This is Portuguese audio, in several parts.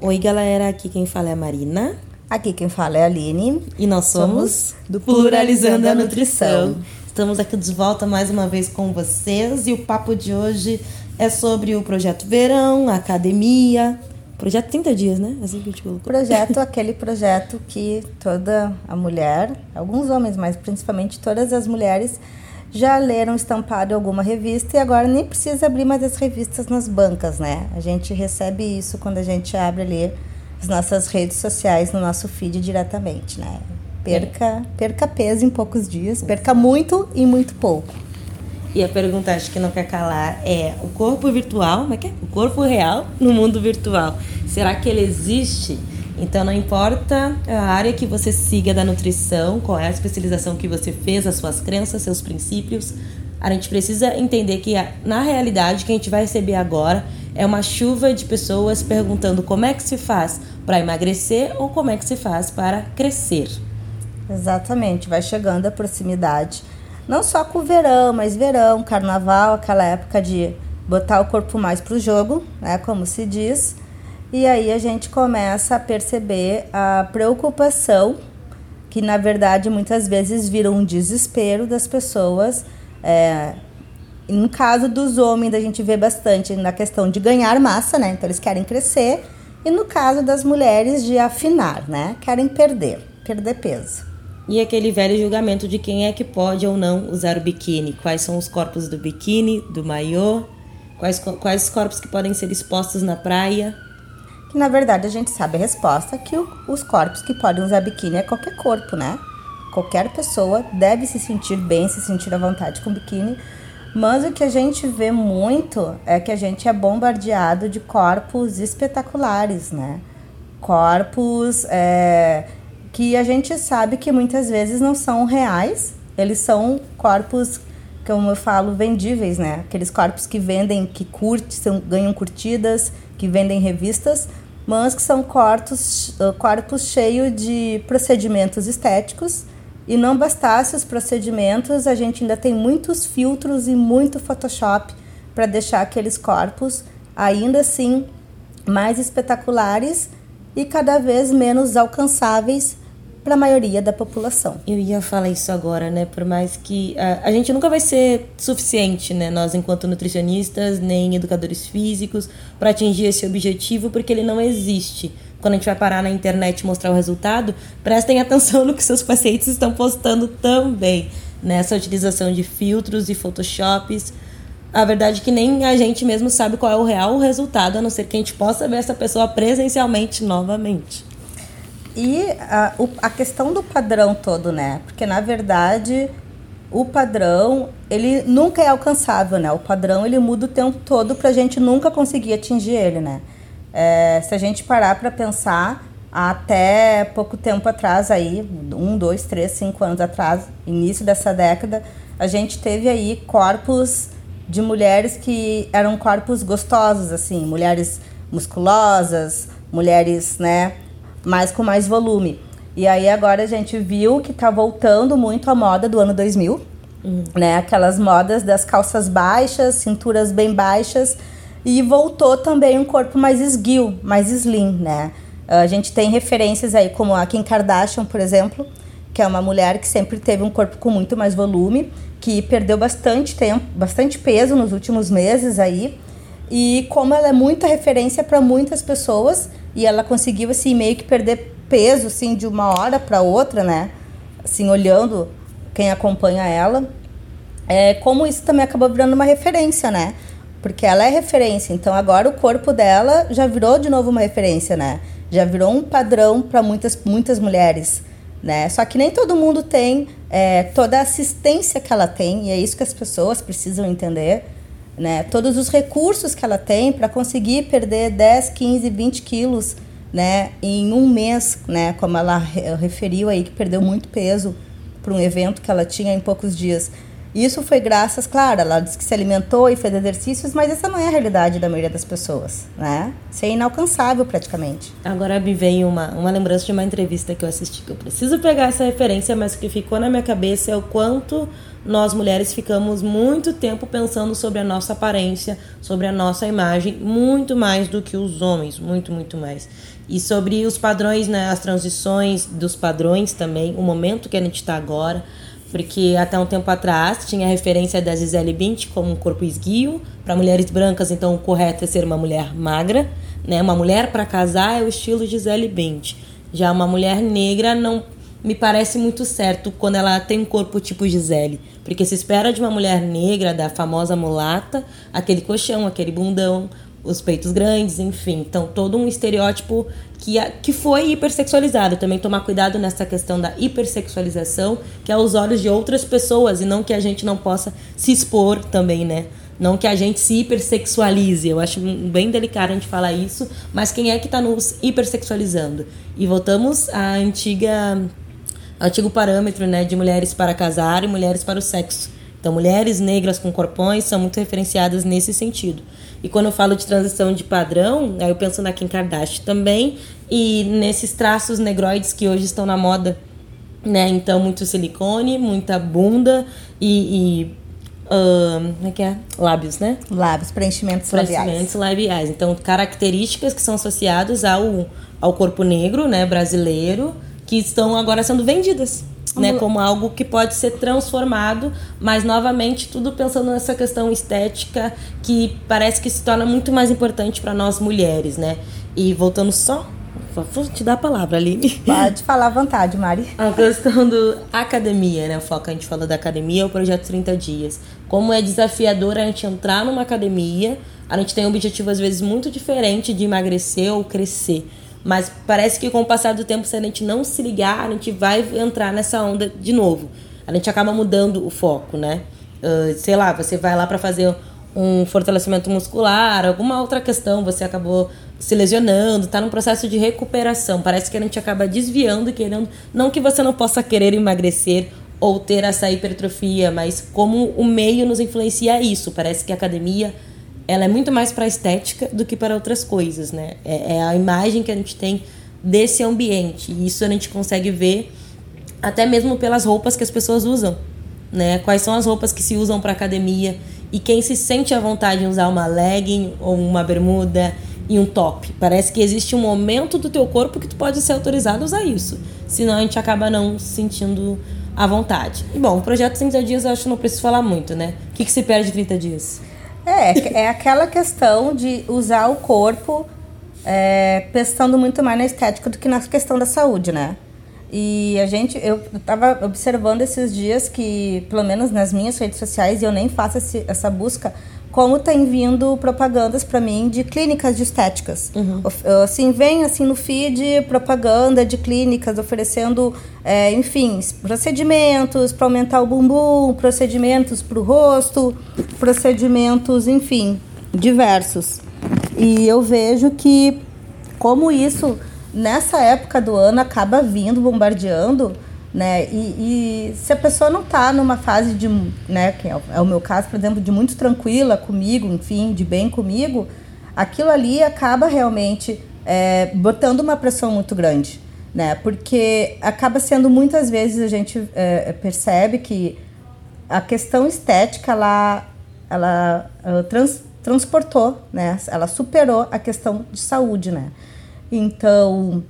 Oi, galera, aqui quem fala é a Marina. Aqui quem fala é a Aline. E nós somos, do Pluralizando a Nutrição. Estamos aqui de volta mais uma vez com vocês e o papo de hoje é sobre o projeto Verão, a academia. Projeto 30 dias, né? Assim que a gente colocou. Projeto, aquele projeto que toda a mulher, alguns homens, mas principalmente todas as mulheres já leram estampado alguma revista e agora nem precisa abrir mais as revistas nas bancas, né? A gente recebe isso quando a gente abre ali as nossas redes sociais no nosso feed diretamente, né? Perca, perca peso em poucos dias, perca muito em muito pouco. E a pergunta acho que não quer calar é o corpo virtual, como é que é? O corpo real no mundo virtual. Será que ele existe? Então não importa a área que você siga da nutrição, qual é a especialização que você fez, as suas crenças, seus princípios, a gente precisa entender que na realidade que a gente vai receber agora é uma chuva de pessoas perguntando como é que se faz para emagrecer ou como é que se faz para crescer. Exatamente, vai chegando a proximidade. Não só com o verão, mas verão, carnaval, aquela época de botar o corpo mais para o jogo, né, como se diz. E aí a gente começa a perceber a preocupação, que na verdade muitas vezes vira um desespero das pessoas. É, no caso dos homens, a gente vê bastante na questão de ganhar massa, né? Então eles querem crescer. E no caso das mulheres, de afinar, né? Querem perder, perder peso. E aquele velho julgamento de quem é que pode ou não usar o biquíni. Quais são os corpos do biquíni, do maiô, quais, quais corpos que podem ser expostos na praia que na verdade a gente sabe a resposta que o, os corpos que podem usar biquíni é qualquer corpo, né? Qualquer pessoa deve se sentir bem, se sentir à vontade com biquíni, mas o que a gente vê muito é que a gente é bombardeado de corpos espetaculares, né? Corpos é, que a gente sabe que muitas vezes não são reais, eles são corpos, como eu falo, vendíveis, né? Aqueles corpos que vendem, que curtem, ganham curtidas, que vendem revistas, mas que são corpos, corpos cheios de procedimentos estéticos. E não bastasse os procedimentos, a gente ainda tem muitos filtros e muito Photoshop para deixar aqueles corpos ainda assim mais espetaculares e cada vez menos alcançáveis para a maioria da população. Eu ia falar isso agora, né? Por mais que a, a gente nunca vai ser suficiente, né? Nós, enquanto nutricionistas, nem educadores físicos, para atingir esse objetivo, porque ele não existe. Quando a gente vai parar na internet e mostrar o resultado, prestem atenção no que seus pacientes estão postando também. Nessa utilização de filtros e photoshops. A verdade é que nem a gente mesmo sabe qual é o real resultado, a não ser que a gente possa ver essa pessoa presencialmente novamente. E a, a questão do padrão todo, né? Porque na verdade o padrão ele nunca é alcançável, né? O padrão ele muda o tempo todo para a gente nunca conseguir atingir ele, né? É, se a gente parar para pensar, até pouco tempo atrás aí, um, dois, três, cinco anos atrás, início dessa década, a gente teve aí corpos de mulheres que eram corpos gostosos, assim, mulheres musculosas, mulheres, né, mas com mais volume. E aí agora a gente viu que tá voltando muito a moda do ano 2000, uhum. né? Aquelas modas das calças baixas, cinturas bem baixas e voltou também um corpo mais esguio, mais slim, né? A gente tem referências aí como a Kim Kardashian, por exemplo, que é uma mulher que sempre teve um corpo com muito mais volume, que perdeu bastante tempo, bastante peso nos últimos meses aí. E como ela é muita referência para muitas pessoas, e ela conseguiu assim meio que perder peso assim de uma hora para outra, né? Assim, olhando quem acompanha ela. É, como isso também acabou virando uma referência, né? Porque ela é referência, então agora o corpo dela já virou de novo uma referência, né? Já virou um padrão para muitas, muitas mulheres, né? Só que nem todo mundo tem é, toda a assistência que ela tem, e é isso que as pessoas precisam entender né, todos os recursos que ela tem para conseguir perder 10, 15, 20 quilos né, em um mês, né, como ela referiu aí, que perdeu muito peso para um evento que ela tinha em poucos dias. Isso foi graças, claro, ela disse que se alimentou e fez exercícios, mas essa não é a realidade da maioria das pessoas, né? Isso é inalcançável praticamente. Agora me vem uma, uma lembrança de uma entrevista que eu assisti, que eu preciso pegar essa referência, mas o que ficou na minha cabeça é o quanto nós mulheres ficamos muito tempo pensando sobre a nossa aparência, sobre a nossa imagem, muito mais do que os homens, muito, muito mais. E sobre os padrões, né, as transições dos padrões também, o momento que a gente está agora, porque até um tempo atrás tinha a referência da Gisele Bint como um corpo esguio, para mulheres brancas, então o correto é ser uma mulher magra, né? Uma mulher para casar é o estilo Gisele Bint. Já uma mulher negra não me parece muito certo quando ela tem um corpo tipo Gisele, porque se espera de uma mulher negra, da famosa mulata, aquele colchão, aquele bundão, os peitos grandes, enfim. Então, todo um estereótipo que, que foi hipersexualizado. Também tomar cuidado nessa questão da hipersexualização, que é aos olhos de outras pessoas, e não que a gente não possa se expor também, né? Não que a gente se hipersexualize. Eu acho bem delicado a gente falar isso, mas quem é que está nos hipersexualizando? E voltamos à antiga antigo parâmetro né, de mulheres para casar e mulheres para o sexo. Então, mulheres negras com corpões são muito referenciadas nesse sentido. E quando eu falo de transição de padrão, aí eu penso na Kim Kardashian também e nesses traços negroides que hoje estão na moda, né? Então, muito silicone, muita bunda e, e Uh, como é que é? Lábios, né? Lábios, preenchimentos, preenchimentos labiais. labiais. Então, características que são associadas ao, ao corpo negro, né, brasileiro, que estão agora sendo vendidas. Né, como algo que pode ser transformado, mas novamente tudo pensando nessa questão estética que parece que se torna muito mais importante para nós mulheres, né? E voltando só Vou te dar a palavra, Aline. Pode falar à vontade, Mari. A questão do academia, né? O foco a gente falou da academia, o projeto 30 dias. Como é desafiador a gente entrar numa academia, a gente tem um objetivo às vezes muito diferente de emagrecer ou crescer. Mas parece que com o passar do tempo, se a gente não se ligar, a gente vai entrar nessa onda de novo. A gente acaba mudando o foco, né? Uh, sei lá, você vai lá para fazer um fortalecimento muscular, alguma outra questão, você acabou se lesionando, está num processo de recuperação. Parece que a gente acaba desviando, querendo. Não que você não possa querer emagrecer ou ter essa hipertrofia, mas como o meio nos influencia isso. Parece que a academia ela é muito mais para estética do que para outras coisas, né? É, é, a imagem que a gente tem desse ambiente. E isso a gente consegue ver até mesmo pelas roupas que as pessoas usam, né? Quais são as roupas que se usam para academia e quem se sente à vontade em usar uma legging ou uma bermuda e um top. Parece que existe um momento do teu corpo que tu pode ser autorizado a usar isso. Senão a gente acaba não se sentindo à vontade. E bom, o projeto 30 dias eu acho que não preciso falar muito, né? O que, que se perde em 30 dias? É, é aquela questão de usar o corpo é, pensando muito mais na estética do que na questão da saúde, né? E a gente, eu estava observando esses dias que, pelo menos nas minhas redes sociais, eu nem faço esse, essa busca, como tem vindo propagandas para mim de clínicas de estéticas. Uhum. Assim, vem assim no feed propaganda de clínicas oferecendo, é, enfim, procedimentos para aumentar o bumbum, procedimentos para o rosto, procedimentos, enfim, diversos. E eu vejo que como isso nessa época do ano acaba vindo bombardeando né? E, e, se a pessoa não está numa fase de, né, que é o, é o meu caso, por exemplo, de muito tranquila comigo, enfim, de bem comigo, aquilo ali acaba realmente é, botando uma pressão muito grande, né? Porque acaba sendo muitas vezes a gente é, percebe que a questão estética ela, ela, ela trans, transportou, né? Ela superou a questão de saúde, né? Então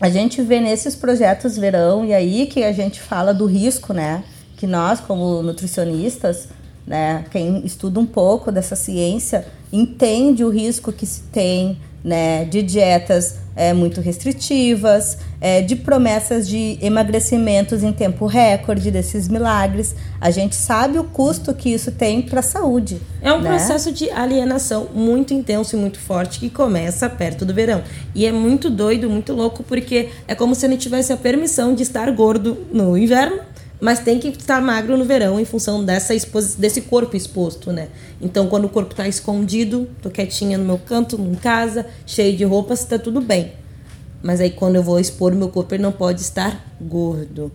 a gente vê nesses projetos verão e aí que a gente fala do risco, né? Que nós, como nutricionistas, né, quem estuda um pouco dessa ciência, entende o risco que se tem né, de dietas é, muito restritivas, é, de promessas de emagrecimentos em tempo recorde, desses milagres. A gente sabe o custo que isso tem para a saúde. É um né? processo de alienação muito intenso e muito forte que começa perto do verão. E é muito doido, muito louco, porque é como se ele tivesse a permissão de estar gordo no inverno mas tem que estar magro no verão em função dessa desse corpo exposto, né? Então, quando o corpo está escondido, tô quietinha no meu canto, em casa, cheio de roupas, tá tudo bem. Mas aí quando eu vou expor meu corpo, ele não pode estar gordo.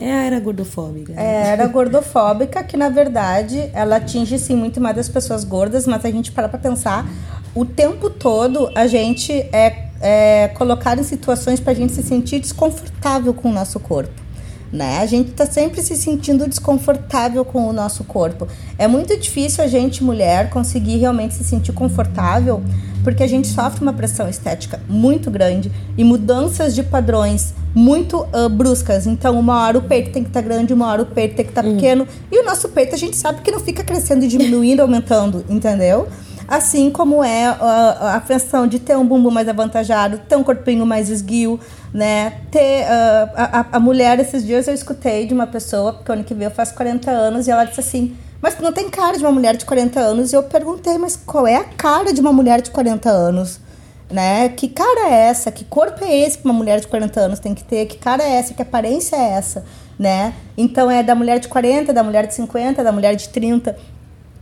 É a era gordofóbica. Né? É a era gordofóbica que, na verdade, ela atinge sim muito mais as pessoas gordas, mas a gente para pra pensar, o tempo todo a gente é, é colocado em situações para a gente se sentir desconfortável com o nosso corpo né? A gente está sempre se sentindo desconfortável com o nosso corpo. É muito difícil a gente, mulher, conseguir realmente se sentir confortável, porque a gente sofre uma pressão estética muito grande e mudanças de padrões muito uh, bruscas. Então, uma hora o peito tem que estar tá grande, uma hora o peito tem que estar tá hum. pequeno. E o nosso peito a gente sabe que não fica crescendo e diminuindo, aumentando, entendeu? Assim como é a função de ter um bumbum mais avantajado, ter um corpinho mais esguio, né? Ter uh, a, a mulher, esses dias eu escutei de uma pessoa, porque ano que vem eu faço 40 anos, e ela disse assim: Mas não tem cara de uma mulher de 40 anos? E eu perguntei: Mas qual é a cara de uma mulher de 40 anos? Né? Que cara é essa? Que corpo é esse que uma mulher de 40 anos tem que ter? Que cara é essa? Que aparência é essa? Né? Então é da mulher de 40, da mulher de 50, da mulher de 30.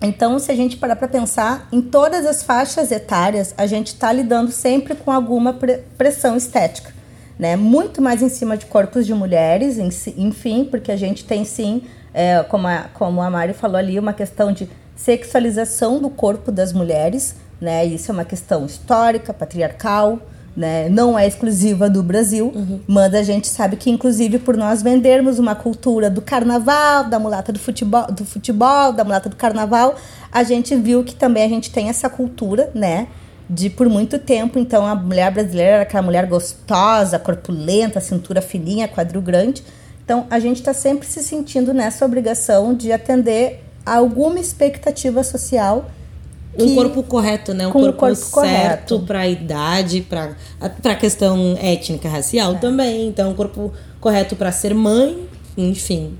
Então, se a gente parar para pensar, em todas as faixas etárias, a gente está lidando sempre com alguma pressão estética né? Muito mais em cima de corpos de mulheres, enfim, porque a gente tem sim, é, como, a, como a Mari falou ali, uma questão de sexualização do corpo das mulheres, né? Isso é uma questão histórica, patriarcal, né? Não é exclusiva do Brasil, uhum. mas a gente sabe que, inclusive, por nós vendermos uma cultura do carnaval, da mulata do futebol, do futebol, da mulata do carnaval, a gente viu que também a gente tem essa cultura, né? de por muito tempo, então a mulher brasileira era aquela mulher gostosa, corpulenta, cintura fininha, quadril grande. Então a gente está sempre se sentindo nessa obrigação de atender a alguma expectativa social. Um corpo correto, né? Um corpo, corpo certo para a idade, para a questão étnica, racial é. também. Então, um corpo correto para ser mãe, enfim.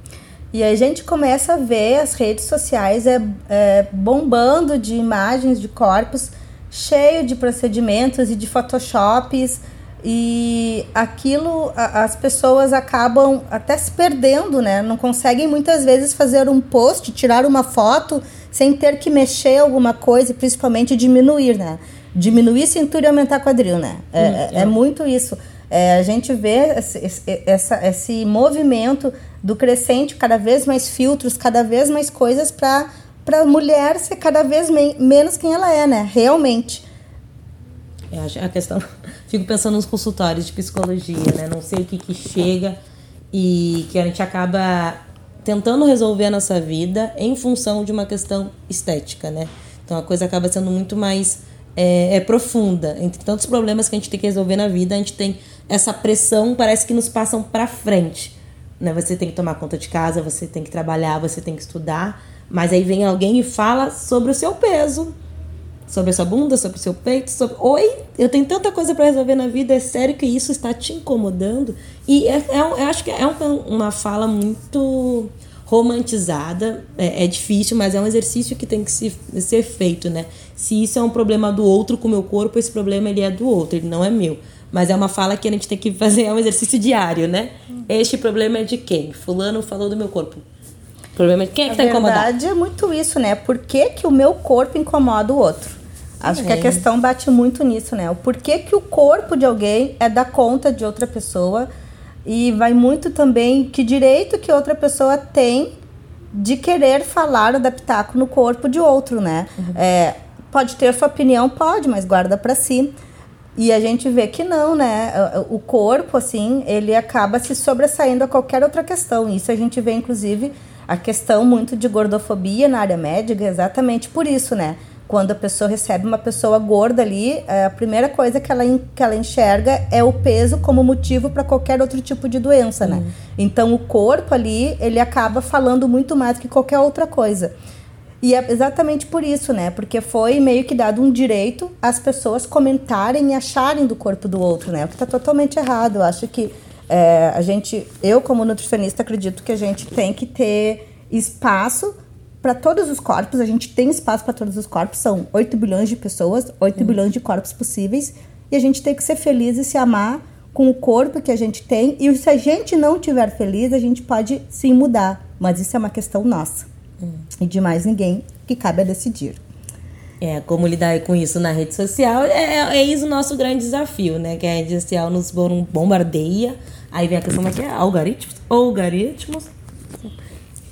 E a gente começa a ver as redes sociais é, é bombando de imagens de corpos cheio de procedimentos e de photoshops e aquilo as pessoas acabam até se perdendo, né? Não conseguem muitas vezes fazer um post, tirar uma foto sem ter que mexer alguma coisa e principalmente diminuir, né? Diminuir cintura e aumentar quadril, né? É, hum, é, é muito isso. É, a gente vê esse, esse, essa, esse movimento do crescente, cada vez mais filtros, cada vez mais coisas para para a mulher ser cada vez menos quem ela é, né? Realmente. É a questão. Fico pensando nos consultórios de psicologia, né? Não sei o que, que chega e que a gente acaba tentando resolver a nossa vida em função de uma questão estética, né? Então a coisa acaba sendo muito mais é, é, profunda. Entre tantos problemas que a gente tem que resolver na vida, a gente tem essa pressão, parece que nos passam para frente. Né? Você tem que tomar conta de casa, você tem que trabalhar, você tem que estudar. Mas aí vem alguém e fala sobre o seu peso, sobre a sua bunda, sobre o seu peito, sobre... Oi, eu tenho tanta coisa para resolver na vida, é sério que isso está te incomodando? E é, é, eu acho que é uma fala muito romantizada, é, é, difícil, mas é um exercício que tem que se, ser feito, né? Se isso é um problema do outro com o meu corpo, esse problema ele é do outro, ele não é meu. Mas é uma fala que a gente tem que fazer, é um exercício diário, né? Este problema é de quem? Fulano falou do meu corpo. O problema é quem é que tá incomodado. Na verdade, é muito isso, né? Por que, que o meu corpo incomoda o outro? Acho é. que a questão bate muito nisso, né? O porquê que o corpo de alguém é da conta de outra pessoa e vai muito também que direito que outra pessoa tem de querer falar, adaptar no corpo de outro, né? Uhum. É, pode ter sua opinião, pode, mas guarda para si. E a gente vê que não, né? O corpo, assim, ele acaba se sobressaindo a qualquer outra questão. Isso a gente vê, inclusive, a questão muito de gordofobia na área médica é exatamente por isso, né? Quando a pessoa recebe uma pessoa gorda ali, é, a primeira coisa que ela, que ela enxerga é o peso como motivo para qualquer outro tipo de doença, né? Então o corpo ali, ele acaba falando muito mais que qualquer outra coisa. E é exatamente por isso, né? Porque foi meio que dado um direito às pessoas comentarem e acharem do corpo do outro, né? O que está totalmente errado. Eu acho que é, a gente, eu como nutricionista acredito que a gente tem que ter espaço para todos os corpos, a gente tem espaço para todos os corpos, são 8 bilhões de pessoas, 8 hum. bilhões de corpos possíveis, e a gente tem que ser feliz e se amar com o corpo que a gente tem e se a gente não estiver feliz, a gente pode sim mudar, mas isso é uma questão nossa hum. e de mais ninguém que cabe a decidir. É, como lidar com isso na rede social é, é, é isso o nosso grande desafio, né? Que a rede social nos bombardeia. Aí vem a questão aqui, é algoritmos, algoritmos.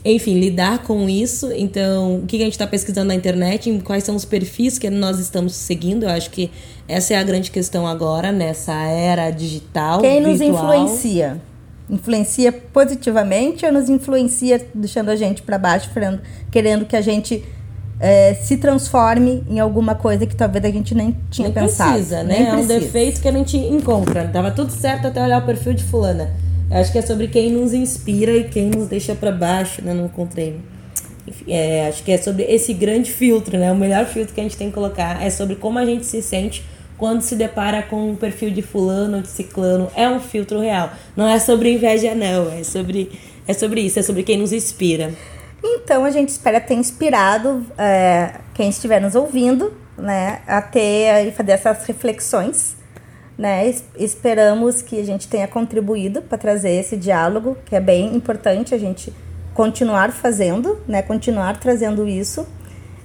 Enfim, lidar com isso. Então, o que a gente está pesquisando na internet, quais são os perfis que nós estamos seguindo. Eu acho que essa é a grande questão agora, nessa era digital. Quem virtual. nos influencia? Influencia positivamente ou nos influencia deixando a gente para baixo, querendo que a gente é, se transforme em alguma coisa que talvez a gente nem tinha nem pensado. Precisa, né? Nem é um defeito que a gente encontra. Tava tudo certo até olhar o perfil de fulana. Eu acho que é sobre quem nos inspira e quem nos deixa para baixo, né? Não encontrei. Enfim, é, acho que é sobre esse grande filtro, né? O melhor filtro que a gente tem que colocar é sobre como a gente se sente quando se depara com um perfil de fulano ou de ciclano. É um filtro real. Não é sobre inveja, não. É sobre, é sobre isso. É sobre quem nos inspira. Então a gente espera ter inspirado é, quem estiver nos ouvindo, né, a ter e fazer essas reflexões, né? Esperamos que a gente tenha contribuído para trazer esse diálogo, que é bem importante a gente continuar fazendo, né, continuar trazendo isso.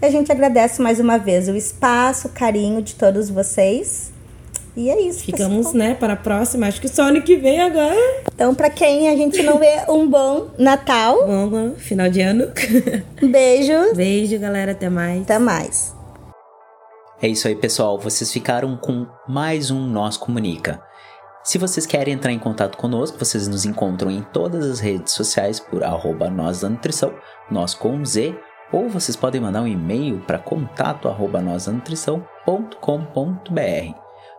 E a gente agradece mais uma vez o espaço, o carinho de todos vocês. E é isso. Ficamos, pessoal. né, para a próxima. Acho que só ano que vem agora. Então, para quem a gente não vê, um bom Natal. Bom final de ano. Beijo. Beijo, galera. Até mais. Até mais. É isso aí, pessoal. Vocês ficaram com mais um Nós Comunica. Se vocês querem entrar em contato conosco, vocês nos encontram em todas as redes sociais por arroba nós da nutrição, nós com Z, ou vocês podem mandar um e-mail para contato arroba nós da nutrição.com.br.